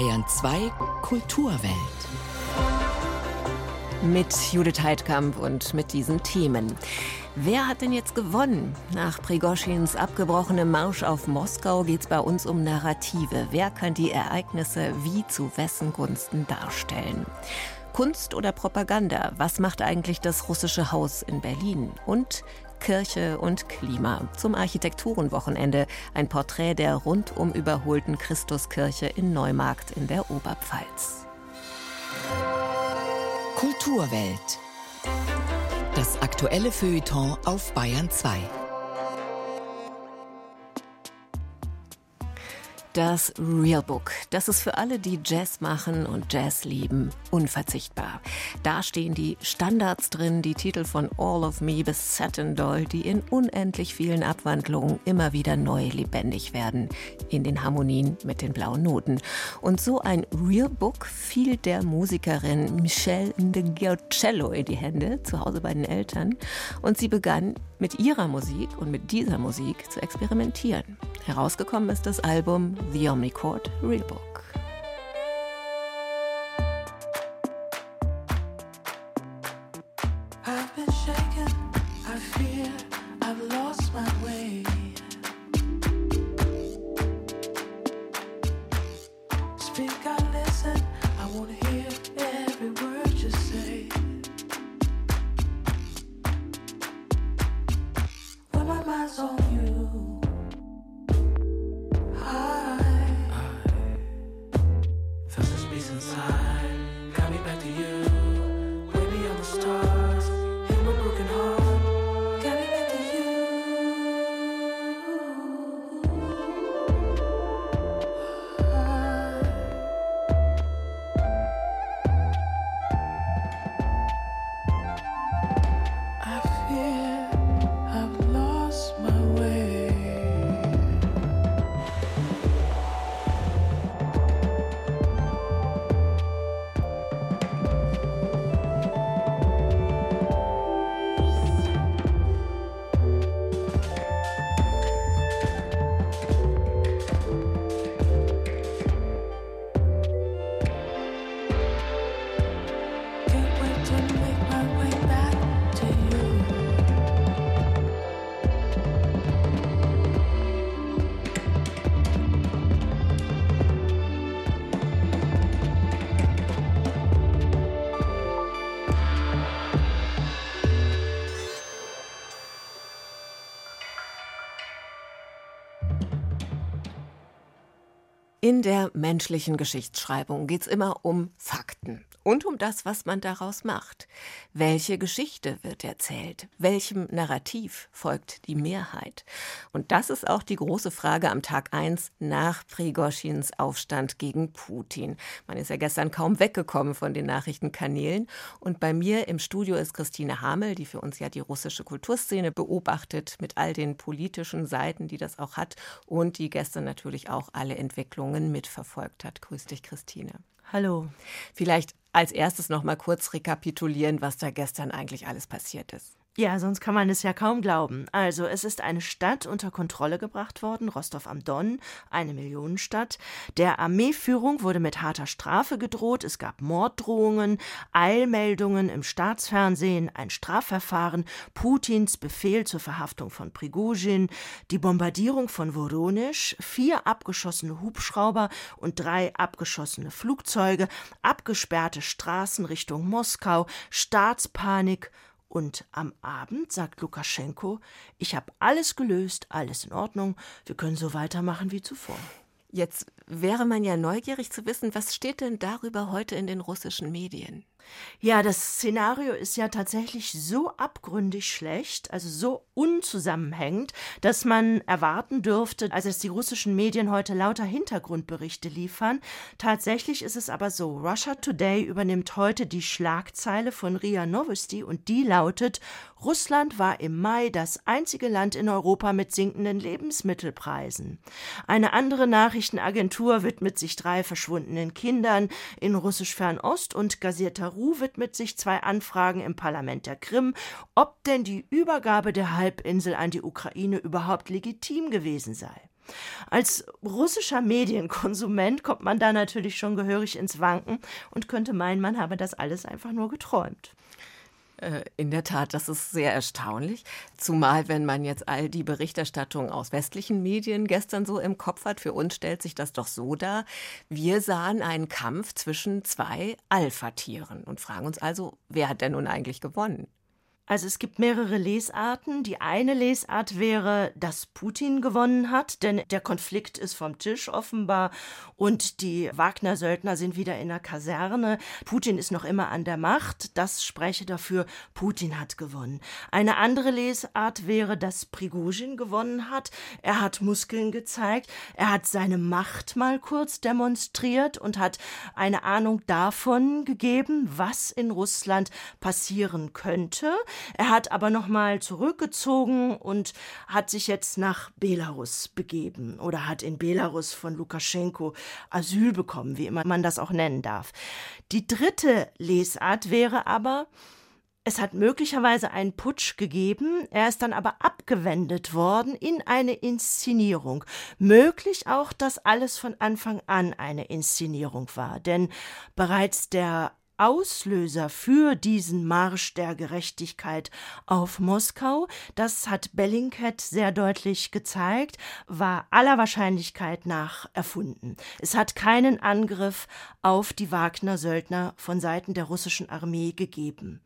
Bayern 2 Kulturwelt. Mit Judith Heidkamp und mit diesen Themen. Wer hat denn jetzt gewonnen? Nach Prigoschins abgebrochenem Marsch auf Moskau geht es bei uns um Narrative. Wer kann die Ereignisse wie zu wessen Gunsten darstellen? Kunst oder Propaganda? Was macht eigentlich das russische Haus in Berlin? Und Kirche und Klima. Zum Architekturenwochenende ein Porträt der rundum überholten Christuskirche in Neumarkt in der Oberpfalz. Kulturwelt. Das aktuelle Feuilleton auf Bayern 2. Das Real Book, das ist für alle, die Jazz machen und Jazz lieben, unverzichtbar. Da stehen die Standards drin, die Titel von All of Me bis Satin Doll, die in unendlich vielen Abwandlungen immer wieder neu lebendig werden, in den Harmonien mit den blauen Noten. Und so ein Real Book fiel der Musikerin Michelle Ndegeocello in die Hände, zu Hause bei den Eltern, und sie begann mit ihrer Musik und mit dieser Musik zu experimentieren. Herausgekommen ist das Album the Omnicord Rulebook. I've been shaken, I fear I've lost my way. In der menschlichen Geschichtsschreibung geht es immer um Fakten und um das, was man daraus macht. Welche Geschichte wird erzählt? Welchem Narrativ folgt die Mehrheit? Und das ist auch die große Frage am Tag 1 nach Prigoschins Aufstand gegen Putin. Man ist ja gestern kaum weggekommen von den Nachrichtenkanälen. Und bei mir im Studio ist Christine Hamel, die für uns ja die russische Kulturszene beobachtet, mit all den politischen Seiten, die das auch hat und die gestern natürlich auch alle Entwicklungen mitverfolgt hat. Grüß dich, Christine. Hallo. Vielleicht als erstes noch mal kurz rekapitulieren, was da gestern eigentlich alles passiert ist. Ja, sonst kann man es ja kaum glauben. Also, es ist eine Stadt unter Kontrolle gebracht worden, Rostov am Don, eine Millionenstadt. Der Armeeführung wurde mit harter Strafe gedroht. Es gab Morddrohungen, Eilmeldungen im Staatsfernsehen, ein Strafverfahren, Putins Befehl zur Verhaftung von Prigozhin, die Bombardierung von Voronisch, vier abgeschossene Hubschrauber und drei abgeschossene Flugzeuge, abgesperrte Straßen Richtung Moskau, Staatspanik und am Abend sagt Lukaschenko, ich habe alles gelöst, alles in Ordnung, wir können so weitermachen wie zuvor. Jetzt wäre man ja neugierig zu wissen, was steht denn darüber heute in den russischen Medien? Ja, das Szenario ist ja tatsächlich so abgründig schlecht, also so unzusammenhängend, dass man erwarten dürfte, also dass die russischen Medien heute lauter Hintergrundberichte liefern. Tatsächlich ist es aber so, Russia Today übernimmt heute die Schlagzeile von RIA Novosti und die lautet, Russland war im Mai das einzige Land in Europa mit sinkenden Lebensmittelpreisen. Eine andere Nachrichtenagentur widmet sich drei verschwundenen Kindern in russisch Fernost und Gazeta Ru widmet sich zwei Anfragen im Parlament der Krim, ob denn die Übergabe der Halbinsel an die Ukraine überhaupt legitim gewesen sei. Als russischer Medienkonsument kommt man da natürlich schon gehörig ins Wanken und könnte meinen, man habe das alles einfach nur geträumt. Äh, in der Tat, das ist sehr erstaunlich. Zumal, wenn man jetzt all die Berichterstattung aus westlichen Medien gestern so im Kopf hat, für uns stellt sich das doch so dar. Wir sahen einen Kampf zwischen zwei Alpha-Tieren und fragen uns also, wer hat denn nun eigentlich gewonnen? Also es gibt mehrere Lesarten. Die eine Lesart wäre, dass Putin gewonnen hat, denn der Konflikt ist vom Tisch offenbar und die Wagner-Söldner sind wieder in der Kaserne. Putin ist noch immer an der Macht. Das spreche dafür, Putin hat gewonnen. Eine andere Lesart wäre, dass Prigozhin gewonnen hat. Er hat Muskeln gezeigt. Er hat seine Macht mal kurz demonstriert und hat eine Ahnung davon gegeben, was in Russland passieren könnte. Er hat aber nochmal zurückgezogen und hat sich jetzt nach Belarus begeben oder hat in Belarus von Lukaschenko Asyl bekommen, wie immer man das auch nennen darf. Die dritte Lesart wäre aber, es hat möglicherweise einen Putsch gegeben, er ist dann aber abgewendet worden in eine Inszenierung. Möglich auch, dass alles von Anfang an eine Inszenierung war, denn bereits der Auslöser für diesen Marsch der Gerechtigkeit auf Moskau, das hat Bellingcat sehr deutlich gezeigt, war aller Wahrscheinlichkeit nach erfunden. Es hat keinen Angriff auf die Wagner-Söldner von Seiten der russischen Armee gegeben.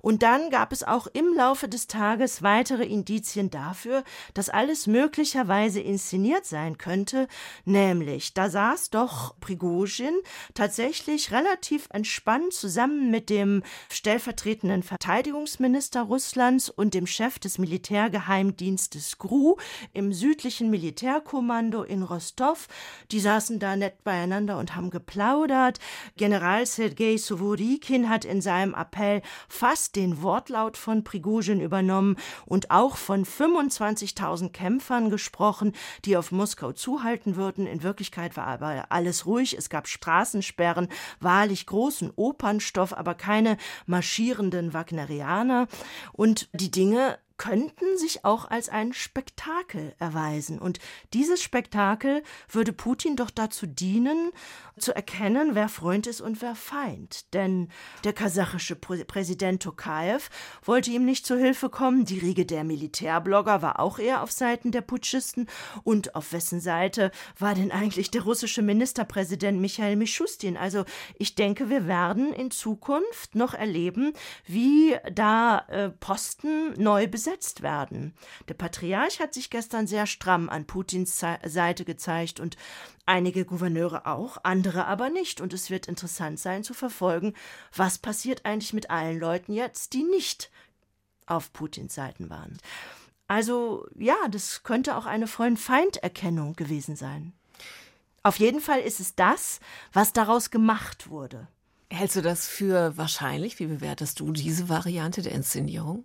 Und dann gab es auch im Laufe des Tages weitere Indizien dafür, dass alles möglicherweise inszeniert sein könnte, nämlich da saß doch Prigozhin tatsächlich relativ entspannt zusammen mit dem stellvertretenden Verteidigungsminister Russlands und dem Chef des Militärgeheimdienstes GRU im südlichen Militärkommando in Rostov. Die saßen da nett beieinander und haben geplaudert. General Sergei Suvorikin hat in seinem Appell fast den Wortlaut von Prigozhin übernommen und auch von 25.000 Kämpfern gesprochen, die auf Moskau zuhalten würden. In Wirklichkeit war aber alles ruhig. Es gab Straßensperren, wahrlich großen Opernstoff, aber keine marschierenden Wagnerianer. Und die Dinge könnten sich auch als ein Spektakel erweisen. Und dieses Spektakel würde Putin doch dazu dienen, zu erkennen, wer Freund ist und wer Feind. Denn der kasachische Präsident Tokayev wollte ihm nicht zu Hilfe kommen. Die Riege der Militärblogger war auch eher auf Seiten der Putschisten. Und auf wessen Seite war denn eigentlich der russische Ministerpräsident Michael Mischustin? Also ich denke, wir werden in Zukunft noch erleben, wie da äh, Posten neu besetzt werden. Der Patriarch hat sich gestern sehr stramm an Putins Seite gezeigt und einige Gouverneure auch, andere aber nicht. Und es wird interessant sein zu verfolgen, was passiert eigentlich mit allen Leuten jetzt, die nicht auf Putins Seiten waren. Also ja, das könnte auch eine Freund-Feind-Erkennung gewesen sein. Auf jeden Fall ist es das, was daraus gemacht wurde. Hältst du das für wahrscheinlich? Wie bewertest du diese Variante der Inszenierung?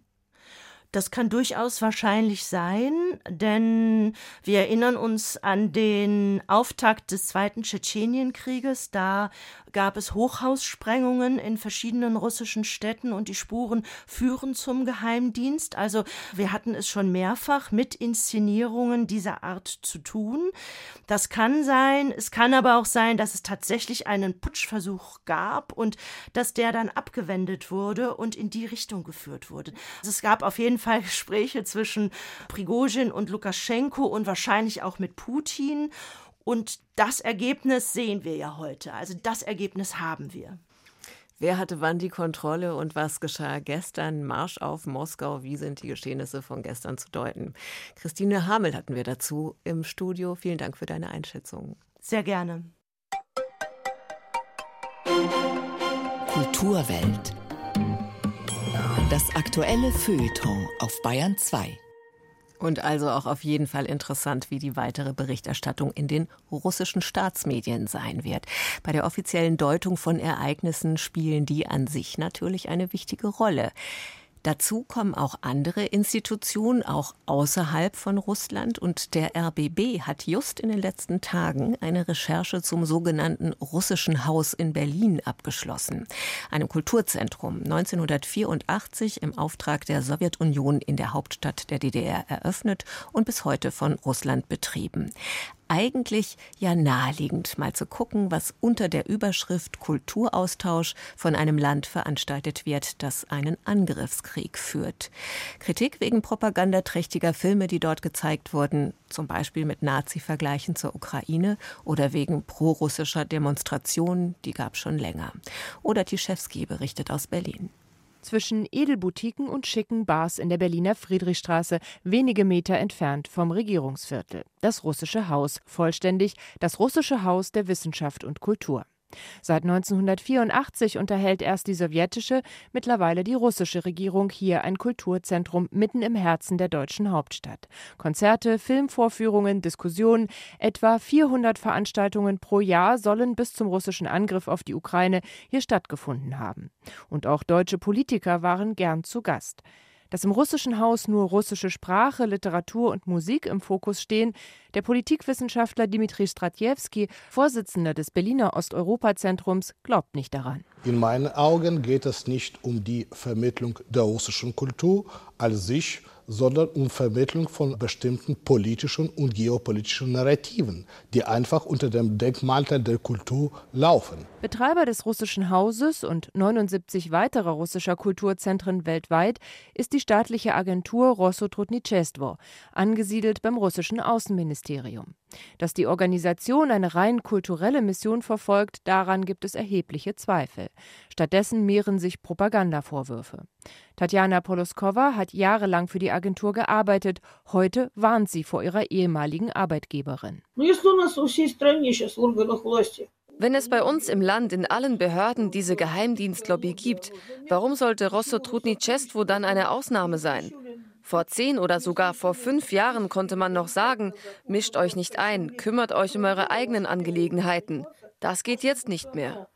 Das kann durchaus wahrscheinlich sein, denn wir erinnern uns an den Auftakt des Zweiten Tschetschenienkrieges. Da gab es Hochhaussprengungen in verschiedenen russischen Städten und die Spuren führen zum Geheimdienst. Also wir hatten es schon mehrfach mit Inszenierungen dieser Art zu tun. Das kann sein, es kann aber auch sein, dass es tatsächlich einen Putschversuch gab und dass der dann abgewendet wurde und in die Richtung geführt wurde. Also es gab auf jeden Fall Gespräche zwischen Prigozhin und Lukaschenko und wahrscheinlich auch mit Putin. Und das Ergebnis sehen wir ja heute. Also das Ergebnis haben wir. Wer hatte wann die Kontrolle und was geschah gestern? Marsch auf Moskau. Wie sind die Geschehnisse von gestern zu deuten? Christine Hamel hatten wir dazu im Studio. Vielen Dank für deine Einschätzung. Sehr gerne. Kulturwelt. Das aktuelle Feuilleton auf Bayern 2. Und also auch auf jeden Fall interessant, wie die weitere Berichterstattung in den russischen Staatsmedien sein wird. Bei der offiziellen Deutung von Ereignissen spielen die an sich natürlich eine wichtige Rolle. Dazu kommen auch andere Institutionen, auch außerhalb von Russland. Und der RBB hat just in den letzten Tagen eine Recherche zum sogenannten Russischen Haus in Berlin abgeschlossen, einem Kulturzentrum. 1984 im Auftrag der Sowjetunion in der Hauptstadt der DDR eröffnet und bis heute von Russland betrieben eigentlich ja naheliegend, mal zu gucken, was unter der Überschrift Kulturaustausch von einem Land veranstaltet wird, das einen Angriffskrieg führt. Kritik wegen propagandaträchtiger Filme, die dort gezeigt wurden, zum Beispiel mit Nazi-Vergleichen zur Ukraine oder wegen prorussischer Demonstrationen, die gab schon länger. Oder Tischewski berichtet aus Berlin zwischen Edelboutiquen und schicken Bars in der Berliner Friedrichstraße, wenige Meter entfernt vom Regierungsviertel. Das Russische Haus, vollständig das Russische Haus der Wissenschaft und Kultur. Seit 1984 unterhält erst die sowjetische, mittlerweile die russische Regierung hier ein Kulturzentrum mitten im Herzen der deutschen Hauptstadt. Konzerte, Filmvorführungen, Diskussionen, etwa 400 Veranstaltungen pro Jahr sollen bis zum russischen Angriff auf die Ukraine hier stattgefunden haben. Und auch deutsche Politiker waren gern zu Gast. Dass im russischen Haus nur russische Sprache, Literatur und Musik im Fokus stehen, der Politikwissenschaftler Dimitri Stratjewski, Vorsitzender des Berliner Osteuropa-Zentrums, glaubt nicht daran. In meinen Augen geht es nicht um die Vermittlung der russischen Kultur als sich, sondern um Vermittlung von bestimmten politischen und geopolitischen Narrativen, die einfach unter dem Denkmantel der Kultur laufen. Betreiber des russischen Hauses und 79 weiterer russischer Kulturzentren weltweit ist die staatliche Agentur Rossotrudnichestvo, angesiedelt beim russischen Außenministerium. Dass die Organisation eine rein kulturelle Mission verfolgt, daran gibt es erhebliche Zweifel. Stattdessen mehren sich Propagandavorwürfe. Tatjana Poloskova hat jahrelang für die Agentur gearbeitet. Heute warnt sie vor ihrer ehemaligen Arbeitgeberin. Wenn es bei uns im Land in allen Behörden diese Geheimdienstlobby gibt, warum sollte Rosso Trudnicestvo dann eine Ausnahme sein? Vor zehn oder sogar vor fünf Jahren konnte man noch sagen, mischt euch nicht ein, kümmert euch um eure eigenen Angelegenheiten. Das geht jetzt nicht mehr.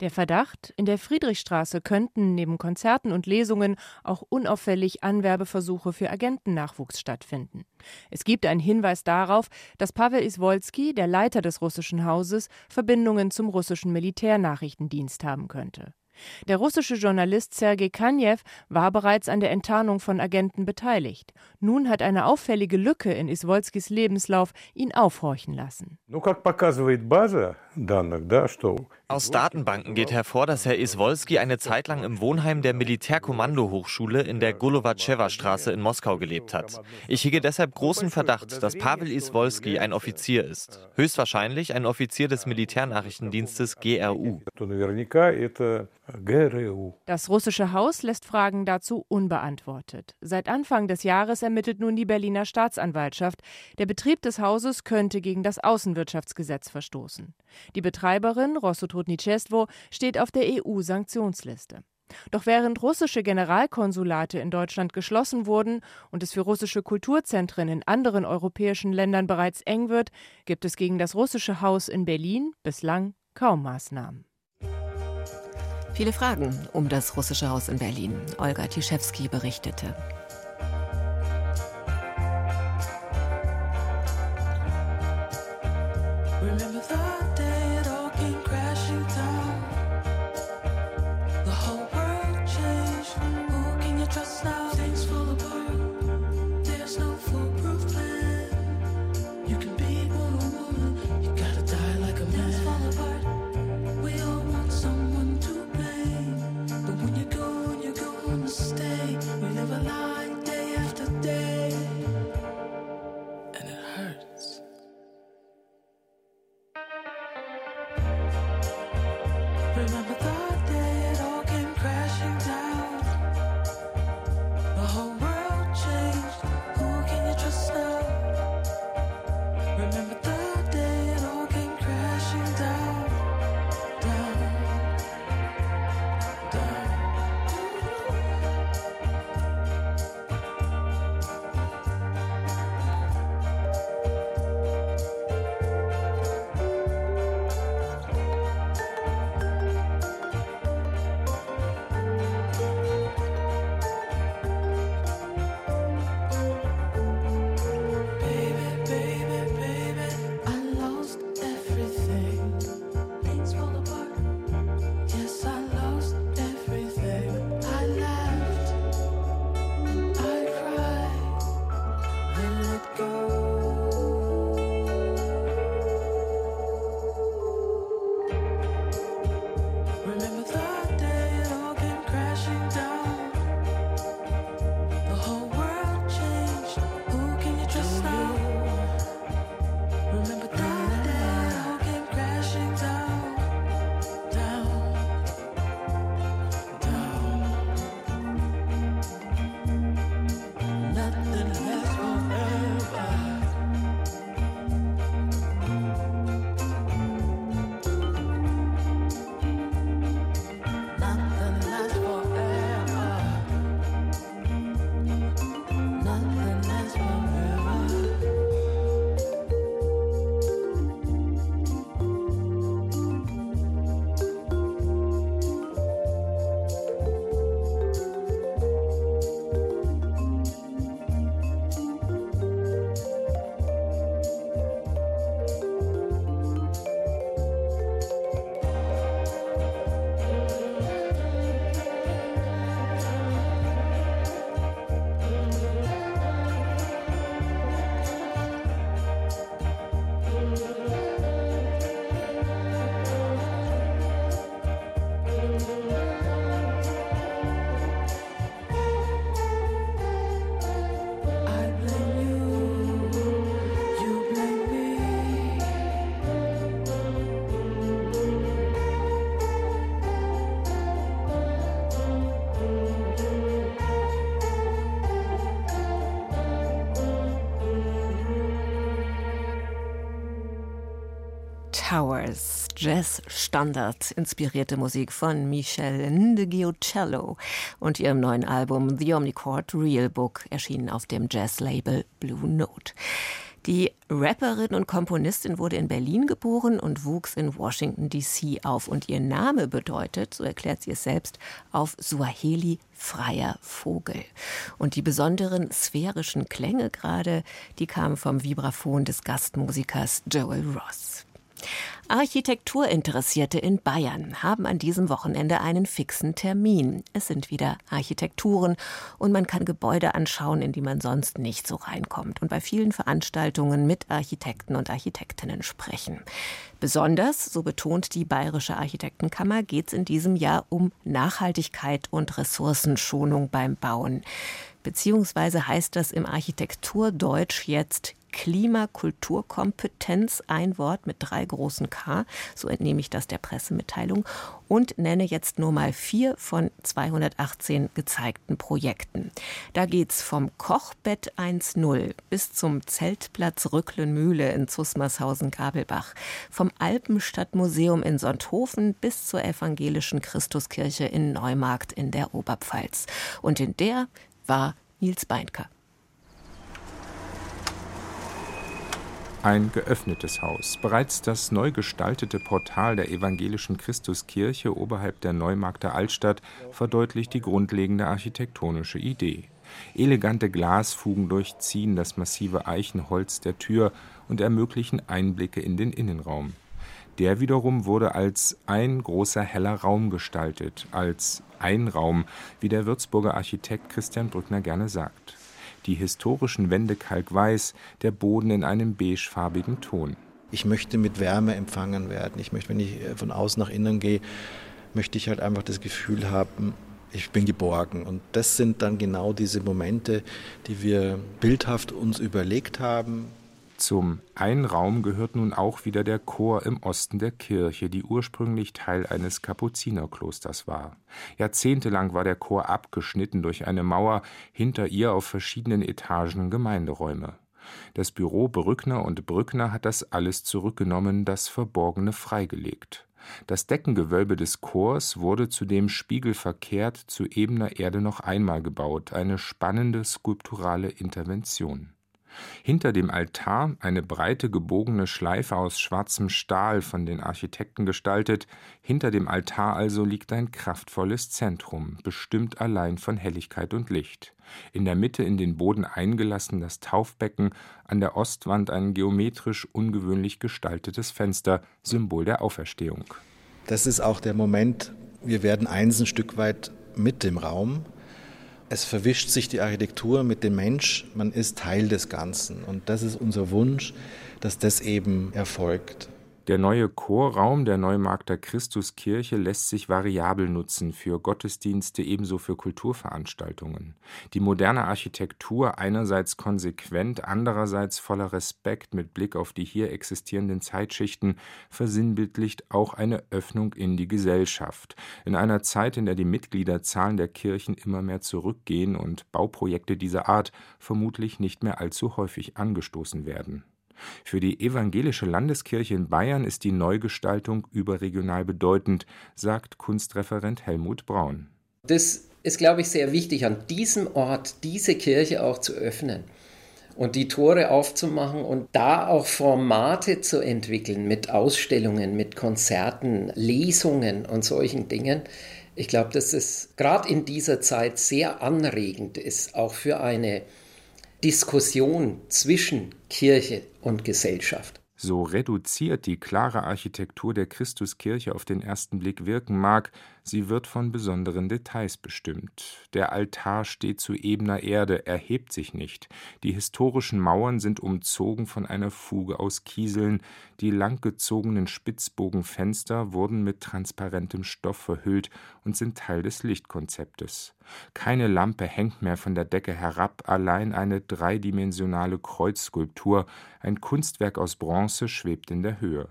Der Verdacht, in der Friedrichstraße könnten neben Konzerten und Lesungen auch unauffällig Anwerbeversuche für Agentennachwuchs stattfinden. Es gibt einen Hinweis darauf, dass Pavel Iswolski, der Leiter des russischen Hauses, Verbindungen zum russischen Militärnachrichtendienst haben könnte. Der russische Journalist Sergei Kanjew war bereits an der Enttarnung von Agenten beteiligt. Nun hat eine auffällige Lücke in Iswolskis Lebenslauf ihn aufhorchen lassen. Aus Datenbanken geht hervor, dass Herr Iswolski eine Zeit lang im Wohnheim der Militärkommandohochschule in der Golowatsschewa-Straße in Moskau gelebt hat. Ich hege deshalb großen Verdacht, dass Pavel Iswolski ein Offizier ist. Höchstwahrscheinlich ein Offizier des Militärnachrichtendienstes GRU. Das russische Haus lässt Fragen dazu unbeantwortet. Seit Anfang des Jahres ermittelt nun die Berliner Staatsanwaltschaft. Der Betrieb des Hauses könnte gegen das Außenwirtschaftsgesetz verstoßen. Die Betreiberin Trudnicestvo steht auf der EU-Sanktionsliste. Doch während russische Generalkonsulate in Deutschland geschlossen wurden und es für russische Kulturzentren in anderen europäischen Ländern bereits eng wird, gibt es gegen das russische Haus in Berlin bislang kaum Maßnahmen. Viele Fragen um das russische Haus in Berlin. Olga Tischewski berichtete. Remember Towers, Jazz-Standard, inspirierte Musik von Michelle Ndegiocello und ihrem neuen Album The Omnichord Real Book, erschienen auf dem Jazz-Label Blue Note. Die Rapperin und Komponistin wurde in Berlin geboren und wuchs in Washington, D.C. auf. Und ihr Name bedeutet, so erklärt sie es selbst, auf Suaheli freier Vogel. Und die besonderen sphärischen Klänge gerade, die kamen vom Vibraphon des Gastmusikers Joel Ross. Architekturinteressierte in Bayern haben an diesem Wochenende einen fixen Termin. Es sind wieder Architekturen und man kann Gebäude anschauen, in die man sonst nicht so reinkommt und bei vielen Veranstaltungen mit Architekten und Architektinnen sprechen. Besonders, so betont die Bayerische Architektenkammer, geht es in diesem Jahr um Nachhaltigkeit und Ressourcenschonung beim Bauen. Beziehungsweise heißt das im Architekturdeutsch jetzt Klimakulturkompetenz, ein Wort mit drei großen K, so entnehme ich das der Pressemitteilung, und nenne jetzt nur mal vier von 218 gezeigten Projekten. Da geht's vom Kochbett 1.0 bis zum Zeltplatz Rücklenmühle in Zusmarshausen-Gabelbach, vom Alpenstadtmuseum in Sonthofen bis zur evangelischen Christuskirche in Neumarkt in der Oberpfalz. Und in der war Nils Beinker. Ein geöffnetes Haus. Bereits das neu gestaltete Portal der evangelischen Christuskirche oberhalb der Neumarkter Altstadt verdeutlicht die grundlegende architektonische Idee. Elegante Glasfugen durchziehen das massive Eichenholz der Tür und ermöglichen Einblicke in den Innenraum. Der wiederum wurde als ein großer heller Raum gestaltet, als Einraum, wie der Würzburger Architekt Christian Brückner gerne sagt die historischen Wände kalkweiß, der Boden in einem beigefarbigen Ton. Ich möchte mit Wärme empfangen werden. Ich möchte, wenn ich äh, von außen nach innen gehe, möchte ich halt einfach das Gefühl haben, ich bin geborgen. Und das sind dann genau diese Momente, die wir bildhaft uns überlegt haben, zum Einraum gehört nun auch wieder der Chor im Osten der Kirche, die ursprünglich Teil eines Kapuzinerklosters war. Jahrzehntelang war der Chor abgeschnitten durch eine Mauer, hinter ihr auf verschiedenen Etagen Gemeinderäume. Das Büro Brückner und Brückner hat das alles zurückgenommen, das Verborgene freigelegt. Das Deckengewölbe des Chors wurde zudem spiegelverkehrt zu ebener Erde noch einmal gebaut, eine spannende skulpturale Intervention. Hinter dem Altar eine breite gebogene Schleife aus schwarzem Stahl von den Architekten gestaltet, hinter dem Altar also liegt ein kraftvolles Zentrum, bestimmt allein von Helligkeit und Licht. In der Mitte in den Boden eingelassen das Taufbecken, an der Ostwand ein geometrisch ungewöhnlich gestaltetes Fenster, Symbol der Auferstehung. Das ist auch der Moment, wir werden eins ein Stück weit mit dem Raum es verwischt sich die Architektur mit dem Mensch, man ist Teil des Ganzen. Und das ist unser Wunsch, dass das eben erfolgt. Der neue Chorraum der Neumarkter Christuskirche lässt sich variabel nutzen für Gottesdienste ebenso für Kulturveranstaltungen. Die moderne Architektur einerseits konsequent, andererseits voller Respekt mit Blick auf die hier existierenden Zeitschichten versinnbildlicht auch eine Öffnung in die Gesellschaft. In einer Zeit, in der die Mitgliederzahlen der Kirchen immer mehr zurückgehen und Bauprojekte dieser Art vermutlich nicht mehr allzu häufig angestoßen werden. Für die Evangelische Landeskirche in Bayern ist die Neugestaltung überregional bedeutend, sagt Kunstreferent Helmut Braun. Das ist, glaube ich, sehr wichtig, an diesem Ort diese Kirche auch zu öffnen und die Tore aufzumachen und da auch Formate zu entwickeln mit Ausstellungen, mit Konzerten, Lesungen und solchen Dingen. Ich glaube, dass es gerade in dieser Zeit sehr anregend ist, auch für eine Diskussion zwischen Kirche und Gesellschaft. So reduziert die klare Architektur der Christuskirche auf den ersten Blick wirken mag, sie wird von besonderen Details bestimmt. Der Altar steht zu ebener Erde, erhebt sich nicht. Die historischen Mauern sind umzogen von einer Fuge aus Kieseln, die langgezogenen Spitzbogenfenster wurden mit transparentem Stoff verhüllt und sind Teil des Lichtkonzeptes. Keine Lampe hängt mehr von der Decke herab, allein eine dreidimensionale Kreuzskulptur, ein Kunstwerk aus Bronze schwebt in der Höhe.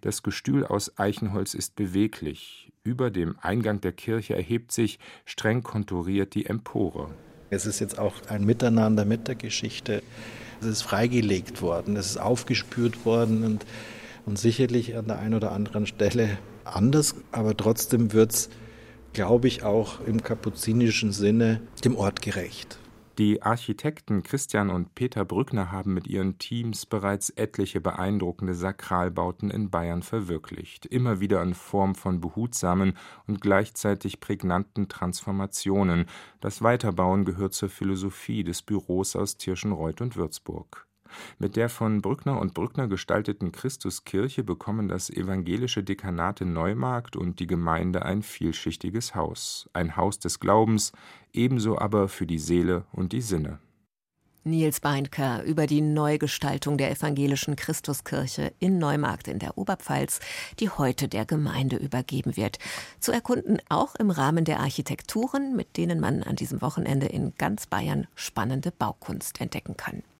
Das Gestühl aus Eichenholz ist beweglich. Über dem Eingang der Kirche erhebt sich, streng konturiert, die Empore. Es ist jetzt auch ein Miteinander mit der Geschichte. Es ist freigelegt worden, es ist aufgespürt worden und und sicherlich an der einen oder anderen Stelle anders, aber trotzdem wird es, glaube ich, auch im kapuzinischen Sinne dem Ort gerecht. Die Architekten Christian und Peter Brückner haben mit ihren Teams bereits etliche beeindruckende Sakralbauten in Bayern verwirklicht, immer wieder in Form von behutsamen und gleichzeitig prägnanten Transformationen. Das Weiterbauen gehört zur Philosophie des Büros aus Tirschenreuth und Würzburg. Mit der von Brückner und Brückner gestalteten Christuskirche bekommen das evangelische Dekanat in Neumarkt und die Gemeinde ein vielschichtiges Haus, ein Haus des Glaubens, ebenso aber für die Seele und die Sinne. Nils Beinker über die Neugestaltung der evangelischen Christuskirche in Neumarkt in der Oberpfalz, die heute der Gemeinde übergeben wird. Zu erkunden auch im Rahmen der Architekturen, mit denen man an diesem Wochenende in ganz Bayern spannende Baukunst entdecken kann.